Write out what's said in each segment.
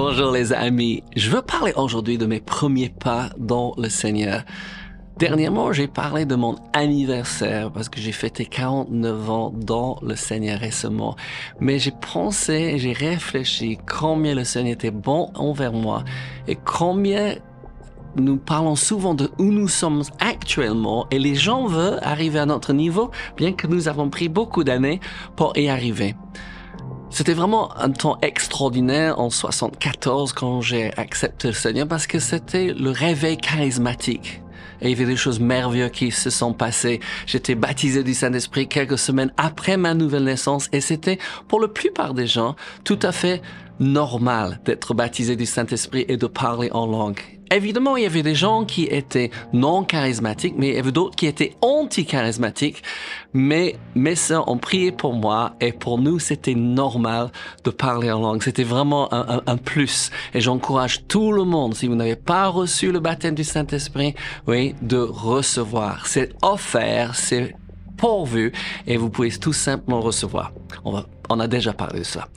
Bonjour les amis, je veux parler aujourd'hui de mes premiers pas dans le Seigneur. Dernièrement, j'ai parlé de mon anniversaire parce que j'ai fêté 49 ans dans le Seigneur récemment. Mais j'ai pensé j'ai réfléchi combien le Seigneur était bon envers moi et combien nous parlons souvent de où nous sommes actuellement et les gens veulent arriver à notre niveau bien que nous avons pris beaucoup d'années pour y arriver. C'était vraiment un temps extraordinaire en 74 quand j'ai accepté le Seigneur parce que c'était le réveil charismatique. Et il y avait des choses merveilleuses qui se sont passées. J'étais baptisé du Saint-Esprit quelques semaines après ma nouvelle naissance et c'était pour la plupart des gens tout à fait normal d'être baptisé du Saint-Esprit et de parler en langue. Évidemment, il y avait des gens qui étaient non charismatiques, mais il y avait d'autres qui étaient anti-charismatiques. Mais mes sœurs ont prié pour moi et pour nous, c'était normal de parler en langue. C'était vraiment un, plus. Et j'encourage tout le monde, si vous n'avez pas reçu le baptême du Saint-Esprit, oui, de recevoir. C'est offert, c'est pourvu et vous pouvez tout simplement recevoir. On, va, on a déjà parlé de ça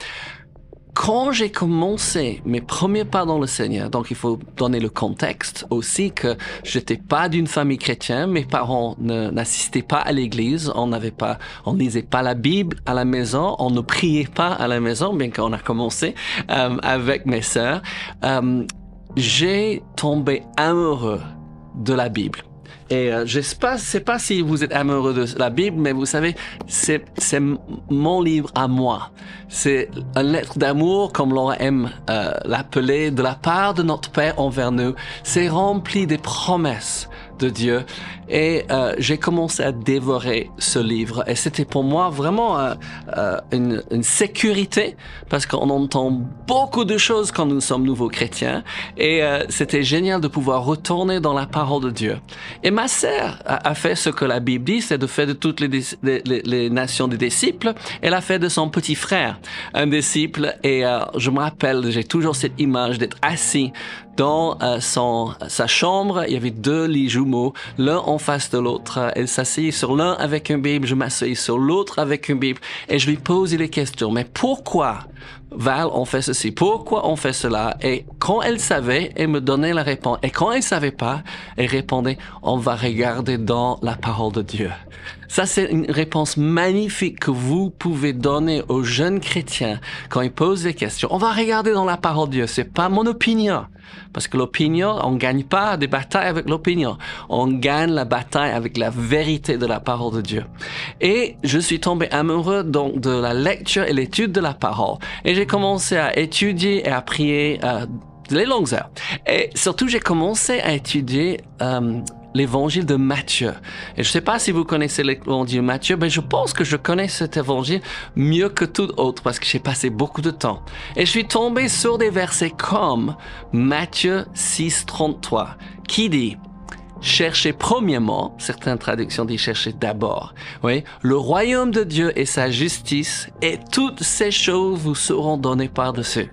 quand j'ai commencé mes premiers pas dans le Seigneur, donc il faut donner le contexte aussi que j'étais pas d'une famille chrétienne, mes parents n'assistaient pas à l'église, on n'avait pas, on lisait pas la Bible à la maison, on ne priait pas à la maison, bien qu'on a commencé euh, avec mes sœurs. Euh, j'ai tombé amoureux de la Bible. Et euh, je pas, sais pas si vous êtes amoureux de la Bible, mais vous savez, c'est mon livre à moi. C'est une lettre d'amour, comme l'on aime euh, l'appeler, de la part de notre Père envers nous. C'est rempli des promesses Dieu. Et euh, j'ai commencé à dévorer ce livre. Et c'était pour moi vraiment euh, euh, une, sécurité, parce qu'on entend beaucoup de choses quand nous sommes nouveaux chrétiens. Et c'était génial de pouvoir retourner dans la parole de Dieu. Et ma sœur a, fait ce que la Bible dit, c'est de faire de toutes les, les, nations des disciples. Elle a fait de son petit frère un disciple. Et je me rappelle, j'ai toujours cette image d'être assis dans euh, sa chambre, il y avait deux lits jumeaux, l'un en face de l'autre. Elle s'asseyait sur l'un avec une Bible, je m'asseyais sur l'autre avec une Bible, et je lui posais les questions. Mais pourquoi Val, on fait ceci, pourquoi on fait cela? Et quand elle savait, elle me donnait la réponse. Et quand elle savait pas, elle répondait, on va regarder dans la parole de Dieu. Ça, c'est une réponse magnifique que vous pouvez donner aux jeunes chrétiens quand ils posent des questions. On va regarder dans la parole de Dieu. C'est pas mon opinion. Parce que l'opinion, on gagne pas des batailles avec l'opinion. On gagne la bataille avec la vérité de la parole de Dieu. Et je suis tombé amoureux donc de la lecture et l'étude de la parole. J'ai commencé à étudier et à prier euh, les longues heures. Et surtout, j'ai commencé à étudier euh, l'évangile de Matthieu. Et je ne sais pas si vous connaissez l'évangile de Matthieu, mais je pense que je connais cet évangile mieux que tout autre parce que j'ai passé beaucoup de temps. Et je suis tombé sur des versets comme Matthieu 6, 33, qui dit, cherchez premièrement, certaines traductions disent cherchez d'abord, oui, le royaume de Dieu et sa justice, et toutes ces choses vous seront données par-dessus.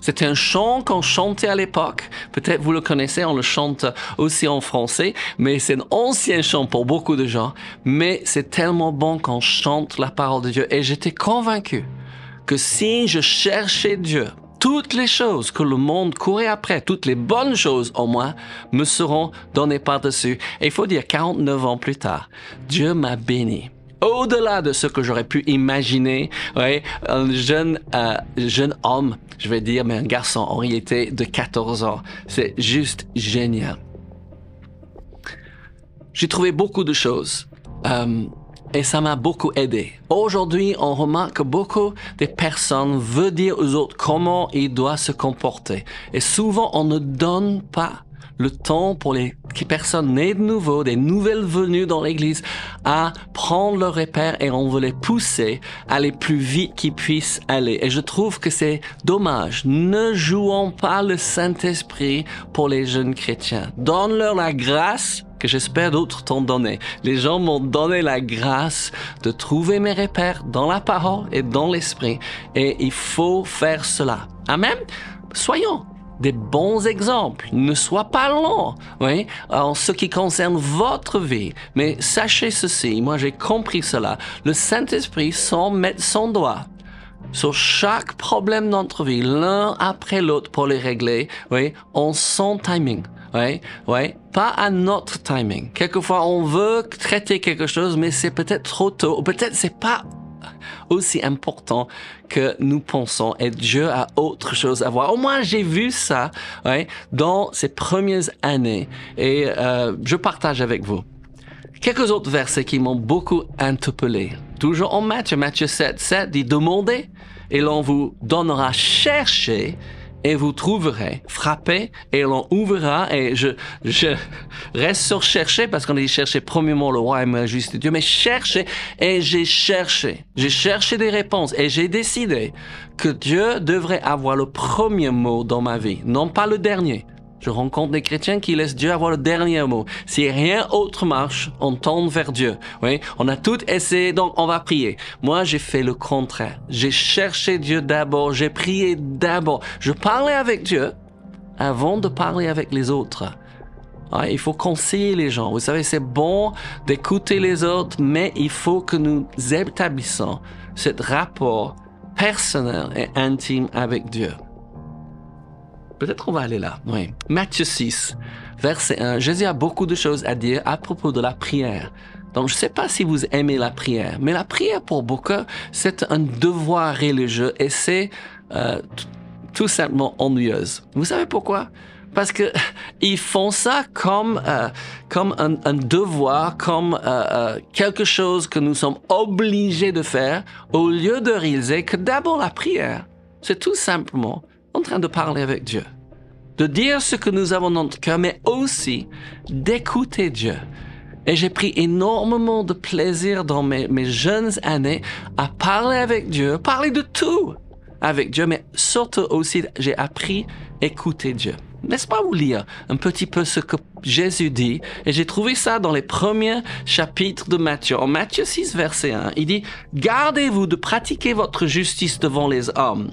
C'était un chant qu'on chantait à l'époque. Peut-être vous le connaissez, on le chante aussi en français, mais c'est un ancien chant pour beaucoup de gens. Mais c'est tellement bon qu'on chante la parole de Dieu. Et j'étais convaincu que si je cherchais Dieu, toutes les choses que le monde courait après, toutes les bonnes choses au moins, me seront données par-dessus. Et il faut dire, 49 ans plus tard, Dieu m'a béni au-delà de ce que j'aurais pu imaginer. Un jeune, euh, jeune homme, je vais dire, mais un garçon en réalité de 14 ans. C'est juste génial. J'ai trouvé beaucoup de choses. Euh, et ça m'a beaucoup aidé. Aujourd'hui, on remarque que beaucoup de personnes veulent dire aux autres comment ils doivent se comporter. Et souvent, on ne donne pas le temps pour les personnes nées de nouveau, des nouvelles venues dans l'église, à prendre leur repère et on veut les pousser à aller plus vite qu'ils puissent aller. Et je trouve que c'est dommage. Ne jouons pas le Saint-Esprit pour les jeunes chrétiens. Donne-leur la grâce que j'espère d'autres t'ont donné. Les gens m'ont donné la grâce de trouver mes repères dans la parole et dans l'esprit. Et il faut faire cela. Amen. Soyons des bons exemples. Ne sois pas lent, oui, en ce qui concerne votre vie. Mais sachez ceci, moi j'ai compris cela. Le Saint-Esprit, sans mettre son doigt, sur chaque problème notre vie, l'un après l'autre pour les régler, oui, on son timing. Oui, oui, pas à notre timing. Quelquefois, on veut traiter quelque chose, mais c'est peut-être trop tôt, peut-être c'est pas aussi important que nous pensons et Dieu a autre chose à voir. Au moins, j'ai vu ça ouais, dans ces premières années et euh, je partage avec vous. Quelques autres versets qui m'ont beaucoup interpellé. Toujours en Matthieu, Matthieu 7, 7 dit demandez et l'on vous donnera chercher et vous trouverez. Frappez et l'on ouvrira. Et je, je reste sur chercher parce qu'on a dit chercher premièrement le roi et la justice Dieu. Mais chercher et j'ai cherché. J'ai cherché des réponses et j'ai décidé que Dieu devrait avoir le premier mot dans ma vie, non pas le dernier. Je rencontre des chrétiens qui laissent Dieu avoir le dernier mot. Si rien autre marche, on tourne vers Dieu. Oui, on a tout essayé, donc on va prier. Moi, j'ai fait le contraire. J'ai cherché Dieu d'abord, j'ai prié d'abord. Je parlais avec Dieu avant de parler avec les autres. il faut conseiller les gens. Vous savez, c'est bon d'écouter les autres, mais il faut que nous établissons ce rapport personnel et intime avec Dieu. Peut-être on va aller là. Oui. Matthieu 6, verset 1. Jésus a beaucoup de choses à dire à propos de la prière. Donc, je ne sais pas si vous aimez la prière, mais la prière pour beaucoup, c'est un devoir religieux et c'est euh, tout simplement ennuyeuse. Vous savez pourquoi? Parce que ils font ça comme euh, comme un, un, devoir, comme euh, euh, quelque chose que nous sommes obligés de faire, au lieu de réaliser que d'abord la prière, c'est tout simplement en train de parler avec Dieu, de dire ce que nous avons dans notre cœur, mais aussi d'écouter Dieu. Et j'ai pris énormément de plaisir dans mes, mes jeunes années à parler avec Dieu, parler de tout avec Dieu, mais surtout aussi j'ai appris à écouter Dieu. N'est-ce pas vous lire un petit peu ce que Jésus dit? Et j'ai trouvé ça dans les premiers chapitres de Matthieu. En Matthieu 6, verset 1, il dit, Gardez-vous de pratiquer votre justice devant les hommes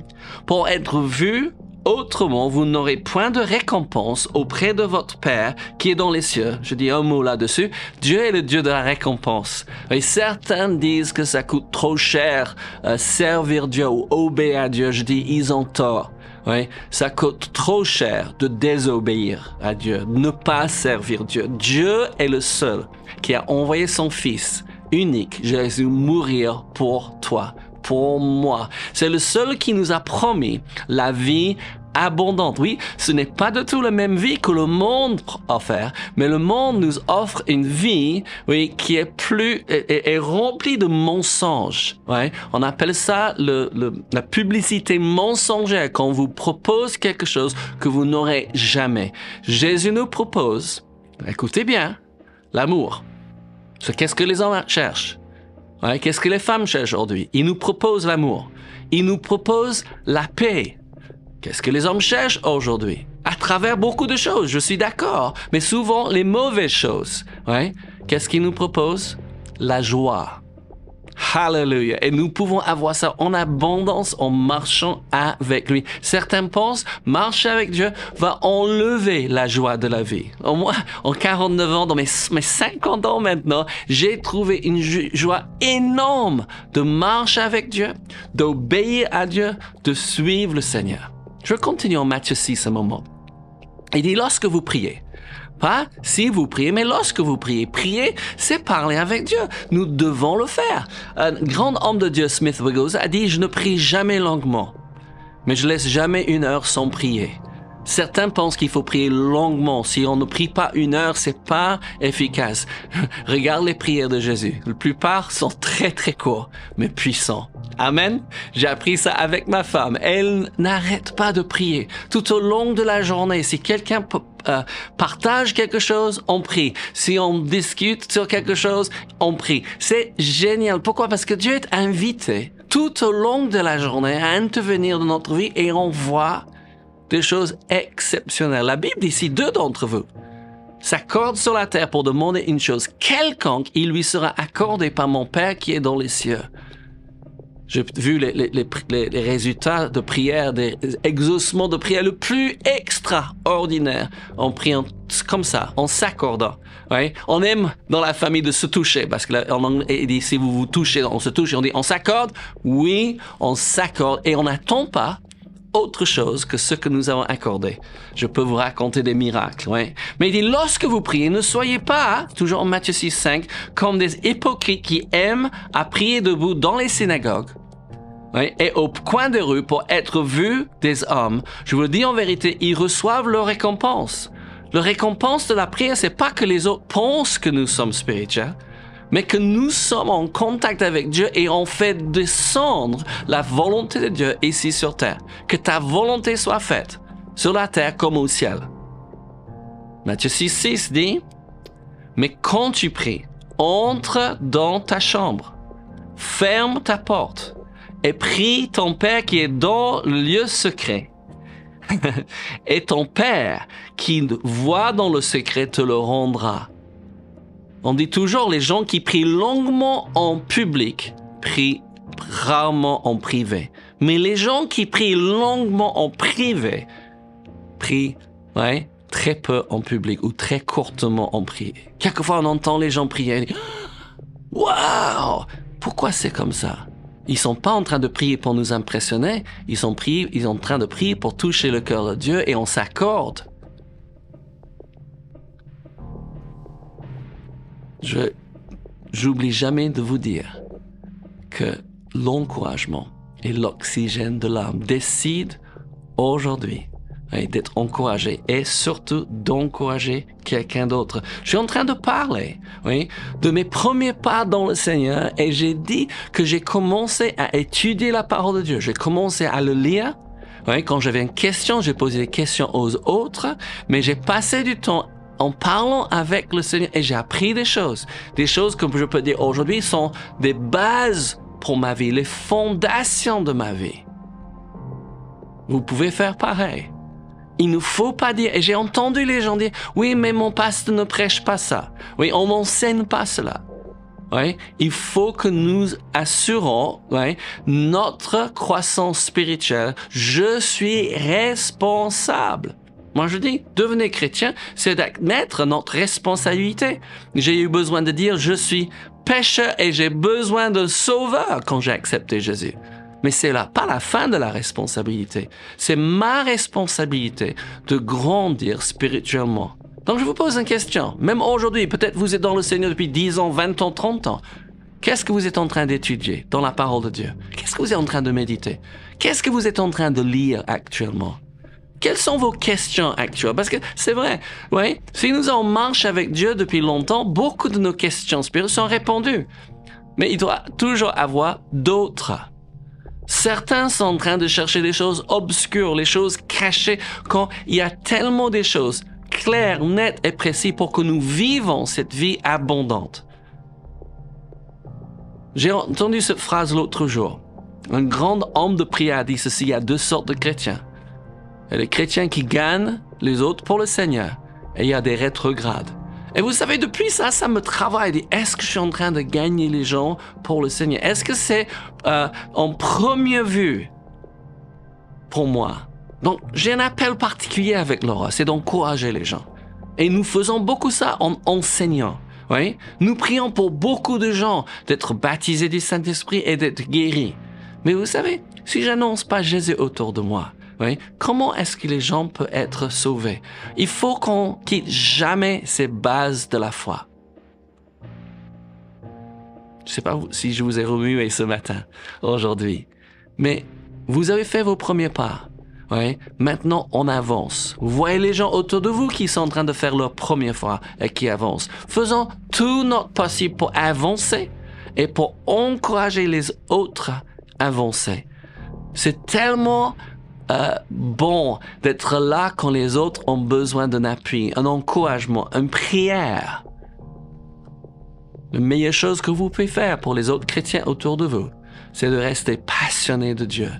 pour être vu Autrement, vous n'aurez point de récompense auprès de votre Père qui est dans les cieux. Je dis un mot là-dessus. Dieu est le Dieu de la récompense. Et certains disent que ça coûte trop cher euh, servir Dieu ou obéir à Dieu. Je dis, ils ont tort. Oui, ça coûte trop cher de désobéir à Dieu, ne pas servir Dieu. Dieu est le seul qui a envoyé son Fils unique, Jésus, mourir pour toi pour moi. C'est le seul qui nous a promis la vie abondante. Oui, ce n'est pas du tout la même vie que le monde offre, mais le monde nous offre une vie, oui, qui est plus, est, remplie de mensonges. Ouais. On appelle ça le, la publicité mensongère quand on vous propose quelque chose que vous n'aurez jamais. Jésus nous propose, écoutez bien, l'amour. Qu'est-ce que les hommes cherchent? Qu'est-ce que les femmes cherchent aujourd'hui? Ils nous proposent l'amour. Ils nous proposent la paix. Qu'est-ce que les hommes cherchent aujourd'hui? À travers beaucoup de choses, je suis d'accord, mais souvent les mauvaises choses. Qu'est-ce qu'ils nous proposent? La joie. Hallelujah. Et nous pouvons avoir ça en abondance en marchant avec lui. Certains pensent, marcher avec Dieu va enlever la joie de la vie. Au moins, en 49 ans, dans mes, mes 50 ans maintenant, j'ai trouvé une joie énorme de marcher avec Dieu, d'obéir à Dieu, de suivre le Seigneur. Je continue en Matthieu 6 un moment. Il dit, lorsque vous priez, pas si vous priez, mais lorsque vous priez. Prier, c'est parler avec Dieu. Nous devons le faire. Un grand homme de Dieu, Smith Wiggles, a dit, je ne prie jamais longuement, mais je laisse jamais une heure sans prier. Certains pensent qu'il faut prier longuement. Si on ne prie pas une heure, c'est pas efficace. Regarde les prières de Jésus. La plupart sont très très courts, mais puissants. Amen. J'ai appris ça avec ma femme. Elle n'arrête pas de prier tout au long de la journée. Si quelqu'un euh, partage quelque chose, on prie. Si on discute sur quelque chose, on prie. C'est génial. Pourquoi? Parce que Dieu est invité tout au long de la journée à intervenir dans notre vie et on voit des choses exceptionnelles. La Bible dit si deux d'entre vous s'accordent sur la terre pour demander une chose quelconque, il lui sera accordé par mon Père qui est dans les cieux. J'ai vu les, résultats de prière, des exaucements de prière le plus extraordinaire en priant comme ça, en s'accordant. Ouais. On aime dans la famille de se toucher parce que anglais, dit si vous vous touchez, on se touche, on dit on s'accorde. Oui, on s'accorde et on n'attend pas autre chose que ce que nous avons accordé. Je peux vous raconter des miracles, ouais. Mais il dit, lorsque vous priez, ne soyez pas, toujours en Matthieu 6, 5, comme des hypocrites qui aiment à prier debout dans les synagogues. Et au coin des rues pour être vus des hommes. Je vous le dis en vérité, ils reçoivent leur récompense. Le récompense de la prière, c'est pas que les autres pensent que nous sommes spirituels, mais que nous sommes en contact avec Dieu et on fait descendre la volonté de Dieu ici sur terre. Que ta volonté soit faite sur la terre comme au ciel. Matthieu 6, 6 dit, mais quand tu pries, entre dans ta chambre, ferme ta porte et prie ton Père qui est dans le lieu secret. et ton Père qui voit dans le secret te le rendra. On dit toujours les gens qui prient longuement en public prient rarement en privé. Mais les gens qui prient longuement en privé prient très peu en public ou très courtement en privé. Quelquefois on entend les gens prier. Waouh Pourquoi c'est comme ça? Ils sont pas en train de prier pour nous impressionner. Ils sont, priés, ils sont en train de prier pour toucher le cœur de Dieu et on s'accorde Je j'oublie jamais de vous dire que l'encouragement et l'oxygène de l'âme décident aujourd'hui hein, d'être encouragé et surtout d'encourager quelqu'un d'autre. Je suis en train de parler, oui, de mes premiers pas dans le Seigneur et j'ai dit que j'ai commencé à étudier la parole de Dieu. J'ai commencé à le lire. Oui, quand j'avais une question, j'ai posé des questions aux autres, mais j'ai passé du temps en parlant avec le Seigneur et j'ai appris des choses. Des choses que je peux dire aujourd'hui sont des bases pour ma vie, les fondations de ma vie. Vous pouvez faire pareil. Il ne faut pas dire, et j'ai entendu les gens dire, oui, mais mon pasteur ne prêche pas ça. Oui, on m'enseigne pas cela. Oui, il faut que nous assurons notre croissance spirituelle. Je suis responsable. Moi, je dis, devenir chrétien, c'est d'admettre notre responsabilité. J'ai eu besoin de dire, je suis pécheur et j'ai besoin de sauveur quand j'ai accepté Jésus. Mais c'est là pas la fin de la responsabilité. C'est ma responsabilité de grandir spirituellement. Donc je vous pose une question. Même aujourd'hui, peut-être vous êtes dans le Seigneur depuis 10 ans, 20 ans, 30 ans. Qu'est-ce que vous êtes en train d'étudier dans la parole de Dieu? Qu'est-ce que vous êtes en train de méditer? Qu'est-ce que vous êtes en train de lire actuellement? Quelles sont vos questions actuelles? Parce que c'est vrai, oui, si nous en marche avec Dieu depuis longtemps, beaucoup de nos questions spirituelles sont répondues. Mais il doit toujours avoir d'autres. Certains sont en train de chercher des choses obscures, les choses cachées, quand il y a tellement de choses claires, nettes et précises pour que nous vivons cette vie abondante. J'ai entendu cette phrase l'autre jour. Un grand homme de prière a dit ceci, a deux sortes de chrétiens. A les chrétiens qui gagnent les autres pour le Seigneur. Et il y a des rétrogrades. Et vous savez, depuis ça, ça me travaille. Est-ce que je suis en train de gagner les gens pour le Seigneur? Est-ce que c'est euh, en première vue pour moi? Donc, j'ai un appel particulier avec Laura, c'est d'encourager les gens. Et nous faisons beaucoup ça en enseignant. Oui? Nous prions pour beaucoup de gens d'être baptisés du Saint-Esprit et d'être guéris. Mais vous savez, si j'annonce pas Jésus autour de moi, Comment est-ce que les gens peuvent être sauvés? Il faut qu'on quitte jamais ces bases de la foi. Je sais pas si je vous ai remué ce matin, aujourd'hui, mais vous avez fait vos premiers pas. Maintenant, on avance. Vous voyez les gens autour de vous qui sont en train de faire leur première fois et qui avancent. Faisons tout notre possible pour avancer et pour encourager les autres à avancer. C'est tellement euh, bon d'être là quand les autres ont besoin d'un appui, un encouragement, une prière. La meilleure chose que vous pouvez faire pour les autres chrétiens autour de vous, c'est de rester passionné de Dieu.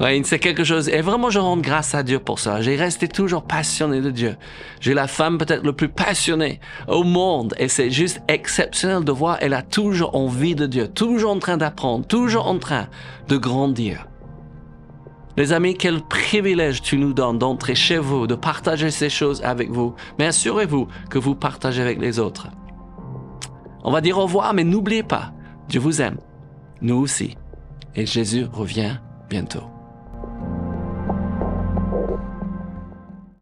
Oui, c'est quelque chose. Et vraiment, je rends grâce à Dieu pour ça. J'ai resté toujours passionné de Dieu. J'ai la femme peut-être le plus passionnée au monde. Et c'est juste exceptionnel de voir, elle a toujours envie de Dieu, toujours en train d'apprendre, toujours en train de grandir. Les amis, quel privilège tu nous donnes d'entrer chez vous, de partager ces choses avec vous. Mais assurez-vous que vous partagez avec les autres. On va dire au revoir, mais n'oubliez pas, Dieu vous aime. Nous aussi. Et Jésus revient bientôt.